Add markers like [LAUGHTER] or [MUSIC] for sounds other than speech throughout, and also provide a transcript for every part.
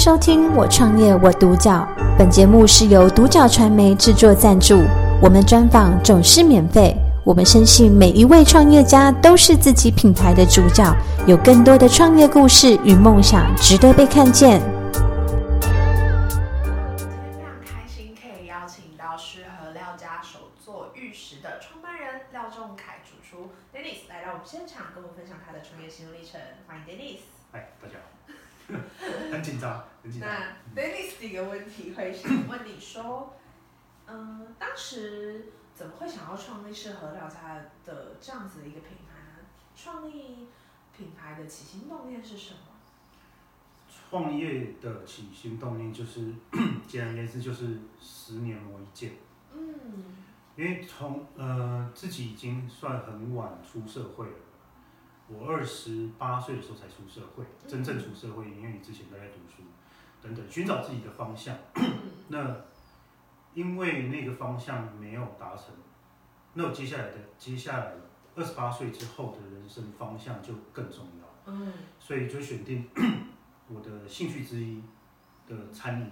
收听《我创业我独角》，本节目是由独角传媒制作赞助，我们专访总是免费。我们深信每一位创业家都是自己品牌的主角，有更多的创业故事与梦想值得被看见。今天非常开心可以邀请到适合廖家手作玉石的创办人廖仲凯主厨 Dennis 来到我们现场，跟我们分享他的创业心路历程。欢迎 Dennis。嗨，大家好。[LAUGHS] 很紧张，那 Dennis 第一个问题会想 [COUGHS] 问你说，嗯、呃，当时怎么会想要创立适合料家的这样子的一个品牌呢？创立品牌的起心动念是什么？创业的起心动念就是，简而言之就是十年磨一剑。嗯。因为从呃自己已经算很晚出社会了。我二十八岁的时候才出社会，真正出社会，因为你之前都在读书，等等，寻找自己的方向。[CLEARS THROAT] 那因为那个方向没有达成，那我接下来的接下来二十八岁之后的人生方向就更重要。嗯，所以就选定 [COUGHS] 我的兴趣之一的餐饮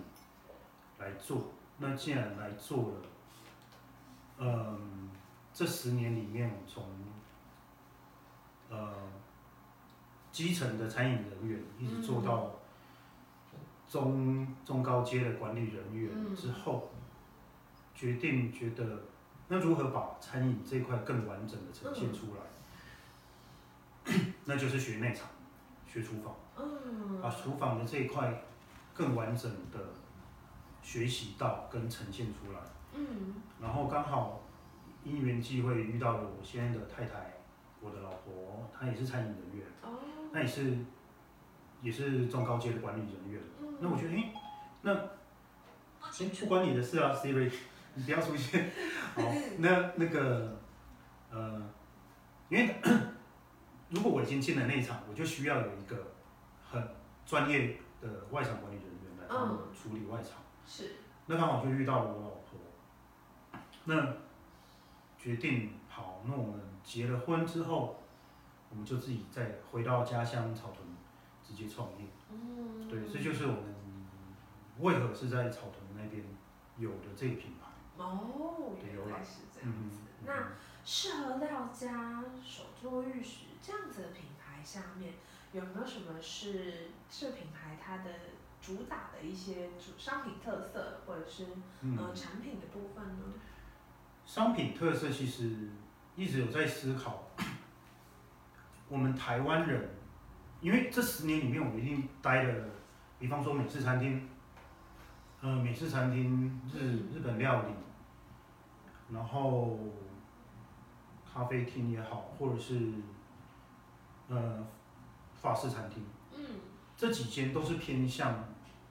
来做。那既然来做了，嗯，这十年里面从呃，基层的餐饮人员一直做到中中高阶的管理人员之后，决定觉得那如何把餐饮这块更完整的呈现出来，那就是学内场，学厨房，把厨房的这一块更完整的学习到跟呈现出来，然后刚好因缘际会遇到了我现在的太太。我的老婆，她也是餐饮人员，那也是，也是中高阶的管理人员。那我觉得，哎，那，先不关你的事啊，Siri，你不要出现。[LAUGHS] 好，那那个，呃，因为 [COUGHS] 如果我已经进了内场，我就需要有一个很专业的外场管理人员来帮我处理外场。是。那刚好就遇到了我老婆，那决定。好，那我们结了婚之后，我们就自己再回到家乡草屯，直接创业。嗯，对，这就是我们为何是在草屯那边有的这个品牌。哦，原来是这样子。那适合料家手作玉石这样子的品牌下面，有没有什么是这品牌它的主打的一些主商品特色，或者是、嗯、呃产品的部分呢？商品特色其实。一直有在思考，[COUGHS] 我们台湾人，因为这十年里面，我一定待了，比方说美式餐厅，呃，美式餐厅日日本料理，然后咖啡厅也好，或者是呃法式餐厅，嗯，这几间都是偏向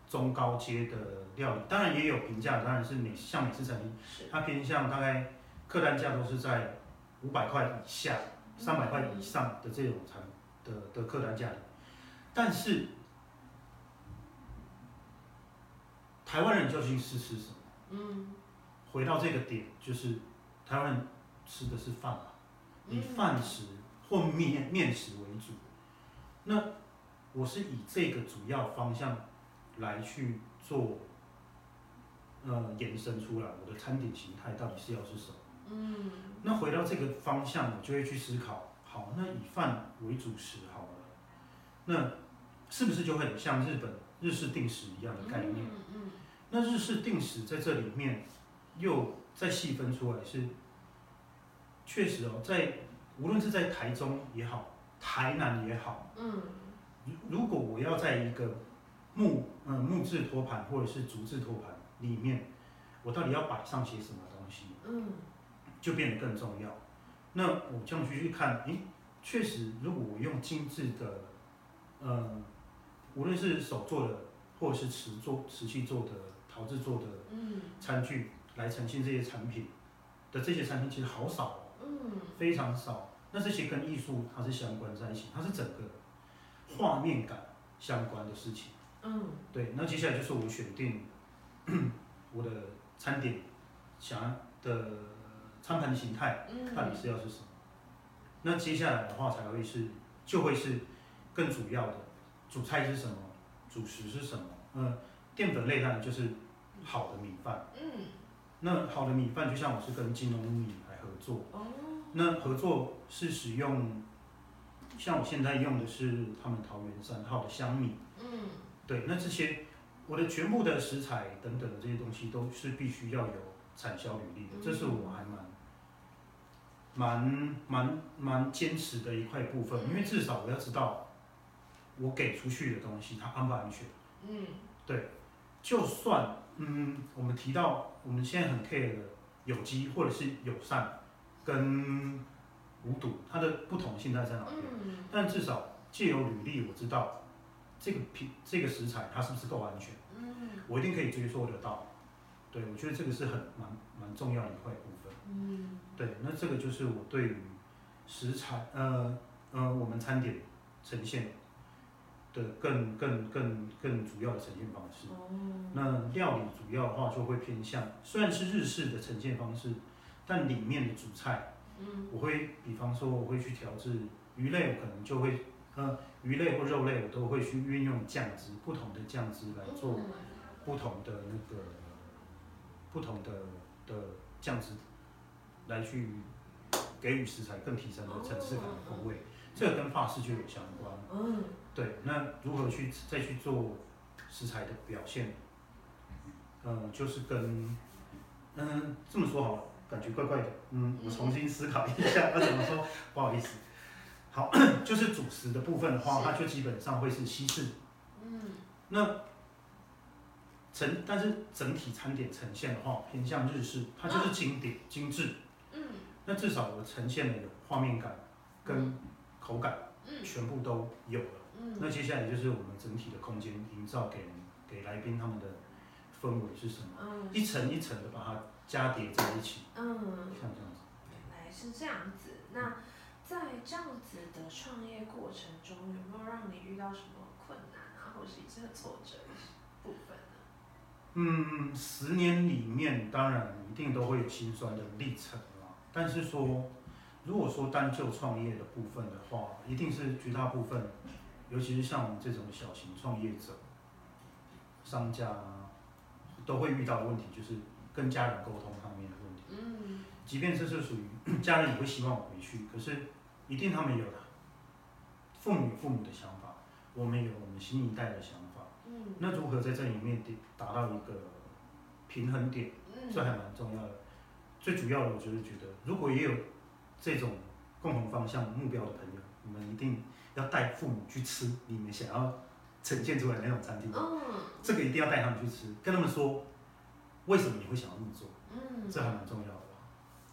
中高阶的料理，当然也有平价，当然是美像美式餐厅，它偏向大概客单价都是在。五百块以下，三百块以上的这种餐的的客单价，但是台湾人究竟是吃什么？嗯，回到这个点，就是台湾人吃的是饭嘛，以饭食或面面食为主。那我是以这个主要方向来去做，呃，延伸出来，我的餐点形态到底是要是什么？嗯，那回到这个方向，我就会去思考，好，那以饭为主食好了，那是不是就会像日本日式定食一样的概念？嗯嗯，那日式定食在这里面又再细分出来是，确实哦，在无论是在台中也好，台南也好，嗯，如果我要在一个木嗯木质托盘或者是竹制托盘里面，我到底要摆上些什么东西？嗯。就变得更重要。那我这样去去看，诶，确实，如果我用精致的，呃，无论是手做的，或者是瓷做、瓷器做的、陶制做的，嗯，餐具来呈现这些产品的这些产品，其实好少哦，嗯，非常少。那这些跟艺术它是相关在一起，它是整个画面感相关的事情。嗯，对。那接下来就是我选定 [CLEARS THROAT] 我的餐点想要的。餐盘的形态到底是要是什么？嗯、那接下来的话才会是，就会是更主要的主菜是什么？主食是什么？嗯，淀粉类当然就是好的米饭。嗯。那好的米饭就像我是跟金龙米来合作。哦。那合作是使用，像我现在用的是他们桃园三号的香米。嗯。对，那这些我的全部的食材等等的这些东西都是必须要有产销履历的，这是我还蛮蛮蛮蛮坚持的一块部分，因为至少我要知道我给出去的东西它安不安全。嗯。对，就算嗯，我们提到我们现在很 care 的有机或者是友善跟无毒，它的不同性在在哪边？嗯。但至少借由履历，我知道。这个品这个食材它是不是够安全？嗯，我一定可以追溯得到。对，我觉得这个是很蛮蛮重要的一块部分。嗯，对，那这个就是我对于食材，呃呃，我们餐点呈现的更更更更主要的呈现方式。哦。那料理主要的话就会偏向，虽然是日式的呈现方式，但里面的主菜，嗯，我会比方说我会去调制鱼类，我可能就会。呃，鱼类或肉类我都会去运用酱汁，不同的酱汁来做不同的那个不同的的酱汁，来去给予食材更提升的层次感的风味。这个跟法式就有相关。嗯。对，那如何去再去做食材的表现？嗯，就是跟嗯这么说好了，感觉怪怪的。嗯，我重新思考一下要怎么说，不好意思。好，[COUGHS] 就是主食的部分的话，它就基本上会是西式。嗯。那整，但是整体餐点呈现的话，偏向日式，它就是经典、精致。嗯。那至少我呈现的有画面感跟口感，嗯全部都有了。嗯。那接下来就是我们整体的空间营造给给来宾他们的氛围是什么？嗯。一层一层的把它加叠在一起。嗯。像这样子。原来是这样子，那。在这样子的创业过程中，有没有让你遇到什么困难啊，或者是一些挫折的部分呢？嗯，十年里面当然一定都会有心酸的历程啦。但是说，如果说单就创业的部分的话，一定是绝大部分，尤其是像我们这种小型创业者、商家啊，都会遇到的问题，就是跟家人沟通方面的问题。嗯。即便这是属于家人也会希望我回去，可是。一定他们有父母父母的想法，我们有我们新一代的想法。嗯。那如何在这里面达到一个平衡点？嗯。这还蛮重要的。最主要的，我就是觉得，如果也有这种共同方向目标的朋友，你们一定要带父母去吃你们想要呈现出来的那种餐厅。嗯。这个一定要带他们去吃，跟他们说为什么你会想要这么做。嗯。这还蛮重要的。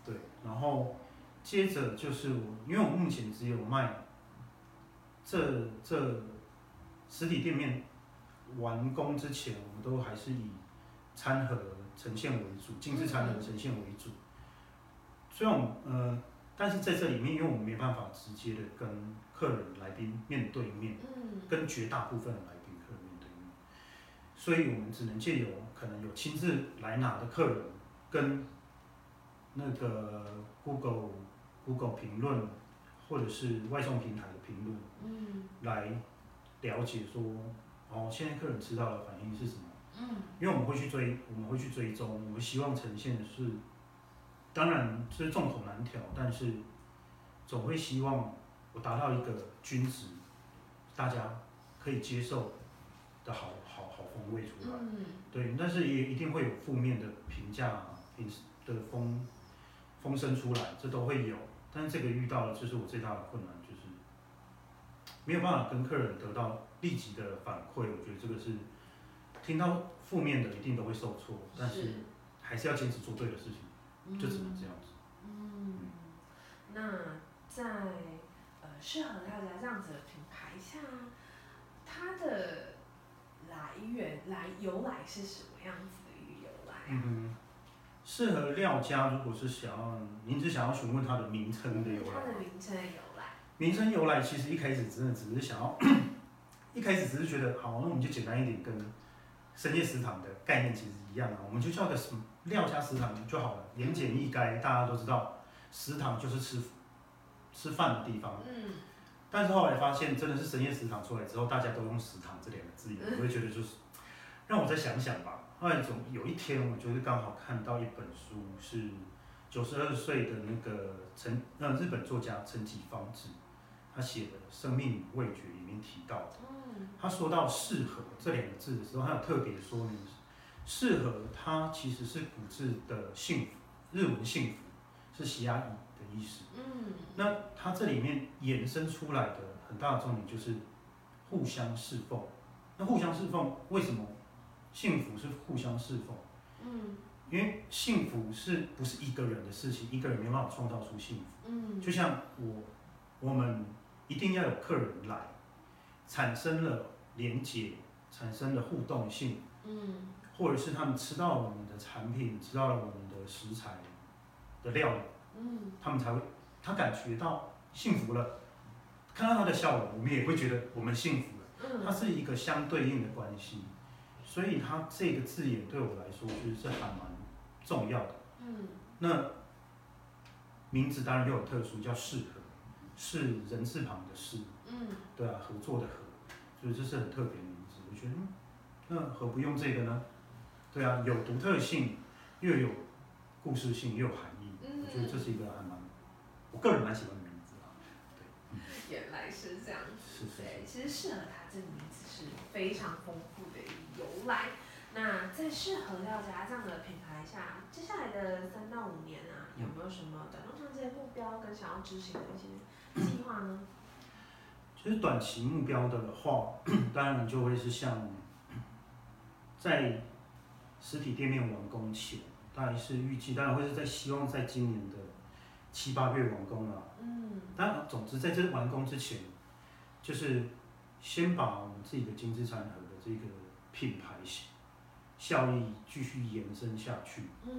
对，然后。接着就是我，因为我目前只有卖这这实体店面完工之前，我们都还是以餐盒呈现为主，精致餐盒呈现为主。虽然我们呃，但是在这里面，因为我们没办法直接的跟客人来宾面对面，跟绝大部分的来宾客人面对面，所以我们只能借由可能有亲自来拿的客人跟那个 Google。Google 评论，或者是外送平台的评论，嗯，来了解说，哦，现在客人吃到的反应是什么？嗯，因为我们会去追，我们会去追踪，我们希望呈现的是，当然这是众口难调，但是总会希望我达到一个均值，大家可以接受的好好好风味出来，嗯，对，但是也一定会有负面的评价，评的风风声出来，这都会有。但是这个遇到了就是我最大的困难，就是没有办法跟客人得到立即的反馈。我觉得这个是听到负面的一定都会受挫，但是还是要坚持做对的事情，就只能这样子。嗯，那在呃适合大家这样子的品牌下，它的来源来由来是什么样子的一个由来啊？嗯适合廖家，如果是想要，您是想要询问它的名称的由来。它的名称。名称由来，其实一开始真的只是想要，[CLEARS THROAT] 一开始只是觉得，好，那我们就简单一点，跟深夜食堂的概念其实一样啊，我们就叫个什么廖家食堂就好了，言简意赅，大家都知道，食堂就是吃吃饭的地方。嗯。但是后来发现，真的是深夜食堂出来之后，大家都用食堂这两个字眼，我会觉得就是让我再想想吧。后来总有一天，我就是刚好看到一本书，是九十二岁的那个陈呃日本作家陈启芳子，他写的《生命与味觉》里面提到的，他说到“适合”这两个字的时候，他有特别说明，“适合”它其实是古字的幸福，日文幸福是喜爱的意思。嗯，那它这里面衍生出来的很大的重点就是互相侍奉。那互相侍奉为什么幸福是互相侍奉？嗯，因为幸福是不是一个人的事情？一个人没办法创造出幸福。嗯，就像我，我们一定要有客人来，产生了连接，产生了互动性。嗯，或者是他们吃到了我们的产品，吃到了我们的食材的料理。嗯，他们才会，他感觉到幸福了，看到他的笑容，我们也会觉得我们幸福了。嗯，它是一个相对应的关系，所以它这个字眼对我来说其实是还蛮重要的。嗯，那名字当然又有特殊，叫适合，是人字旁的是。嗯，对啊，合作的合，所以这是很特别的名字。我觉得，那何不用这个呢？对啊，有独特性，又有故事性，又有含义。我觉得这是一个还蛮，我个人蛮喜欢的名字啊。对，[LAUGHS] 原来是这样。是是。对，其实适合他这个名字是非常丰富的由来。那在适合廖家这样的品牌下，接下来的三到五年啊，有没有什么短中长期的目标跟想要执行的一些计划呢？其实短期目标的话，当然就会是像在实体店面完工前。大概是预计，当然会是在希望在今年的七八月完工了。嗯。但总之在这完工之前，就是先把我们自己的精致餐盒的这个品牌效益继续延伸下去。嗯。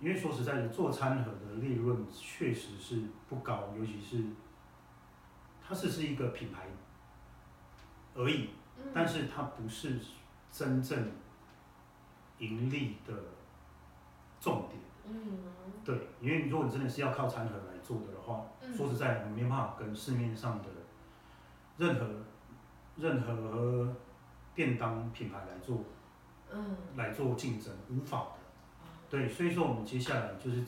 因为说实在的，做餐盒的利润确实是不高，尤其是它只是一个品牌而已。嗯。但是它不是真正盈利的。重点，嗯，对，因为如果你真的是要靠餐盒来做的的话，嗯、说实在，你没办法跟市面上的任何任何便当品牌来做，嗯，来做竞争，无法的。对，所以说我们接下来就是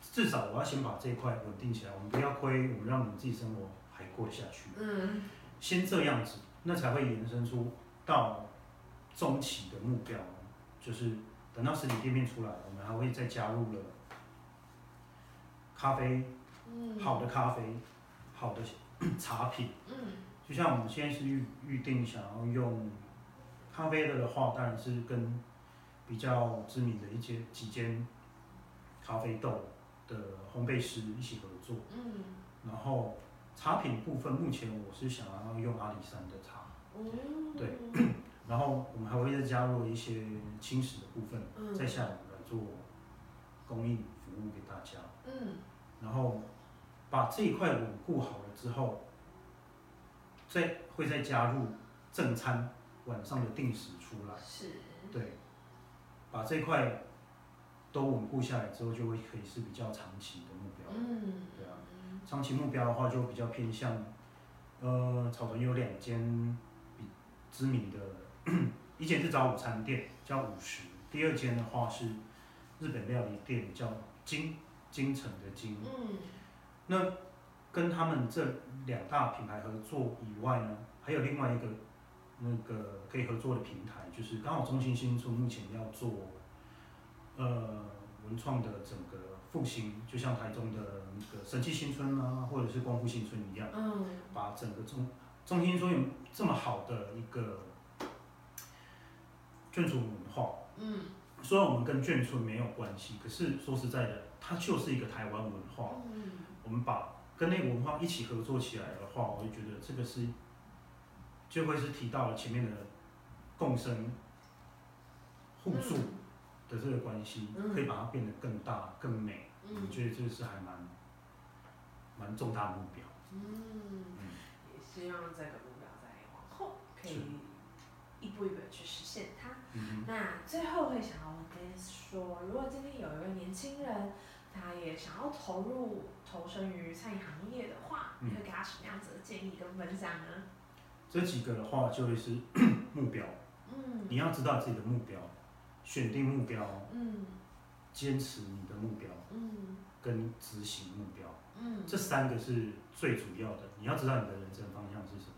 至少我要先把这一块稳定起来，我们不要亏，我们让我们自己生活还过得下去。嗯，先这样子，那才会延伸出到中期的目标，就是。等到实体店面出来，我们还会再加入了咖啡，好的咖啡，好的茶品。嗯就像我们现在是预预定想要用咖啡的的话，当然是跟比较知名的一些几间咖啡豆的烘焙师一起合作。然后茶品部分，目前我是想要用阿里山的茶。对。[CLEARS THROAT] 然后我们还会再加入一些轻食的部分，在下午来做供应服务给大家。嗯，然后把这一块稳固好了之后，再会再加入正餐晚上的定时出来。是。对，把这块都稳固下来之后，就会可以是比较长期的目标。嗯，对啊，长期目标的话就比较偏向，呃，草屯有两间比知名的。[CLEARS THROAT] 一间是早午餐店，叫五十；第二间的话是日本料理店，叫京京城的京。嗯。那跟他们这两大品牌合作以外呢，还有另外一个那个可以合作的平台，就是刚好中兴新村目前要做呃文创的整个复兴，就像台中的那个神奇新村啊，或者是光复新村一样。嗯。把整个中中心新村有这么好的一个。眷村文化，嗯，虽然我们跟眷村没有关系，可是说实在的，它就是一个台湾文化。嗯，我们把跟那个文化一起合作起来的话，我就觉得这个是，就会是提到了前面的共生、互助的这个关系，嗯，可以把它变得更大、更美。嗯，我觉得这是还蛮蛮重大的目标。嗯，也希望这个目标在往后可以。一步一步的去实现它。嗯、那最后会想要跟说，如果今天有一个年轻人他也想要投入投身于餐饮行业的话，你会给他什么样子的建议跟分享呢？这几个的话就会是 [COUGHS] 目标，嗯，你要知道自己的目标，选定目标，嗯，坚持你的目标，嗯，跟执行目标，嗯，这三个是最主要的。你要知道你的人生方向是什么。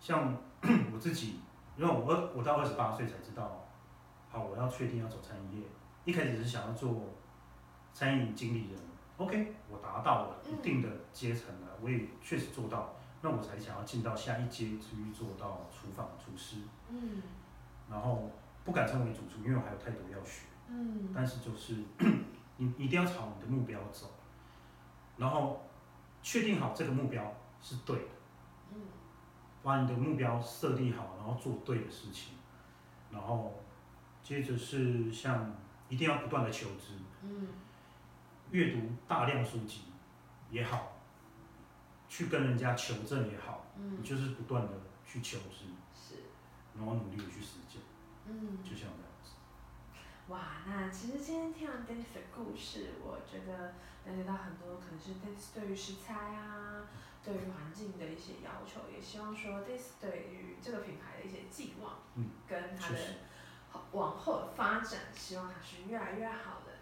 像 [COUGHS] 我自己，因为我我到二十八岁才知道，好，我要确定要走餐饮业。一开始是想要做餐饮经理人，OK，我达到了一定的阶层了，我也确实做到，那我才想要进到下一阶，至于做到厨房厨师。嗯，然后不敢称为主厨，因为我还有太多要学。嗯，但是就是 [COUGHS] 你一定要朝你的目标走，然后确定好这个目标是对的。嗯，把你的目标设立好，然后做对的事情，然后接着是像。一定要不断的求知，嗯，阅读大量书籍也好，去跟人家求证也好，嗯，你就是不断的去求知，是，然后努力的去实践，嗯，就像这样子。哇，那其实今天听完 Dennis 的故事，我觉得了解到很多，可能是 Dennis 对于食材啊，对于环境的一些要求，也希望说 Dennis 对于这个品牌的一些寄望，嗯，跟他的。往后的发展，希望它是越来越好的。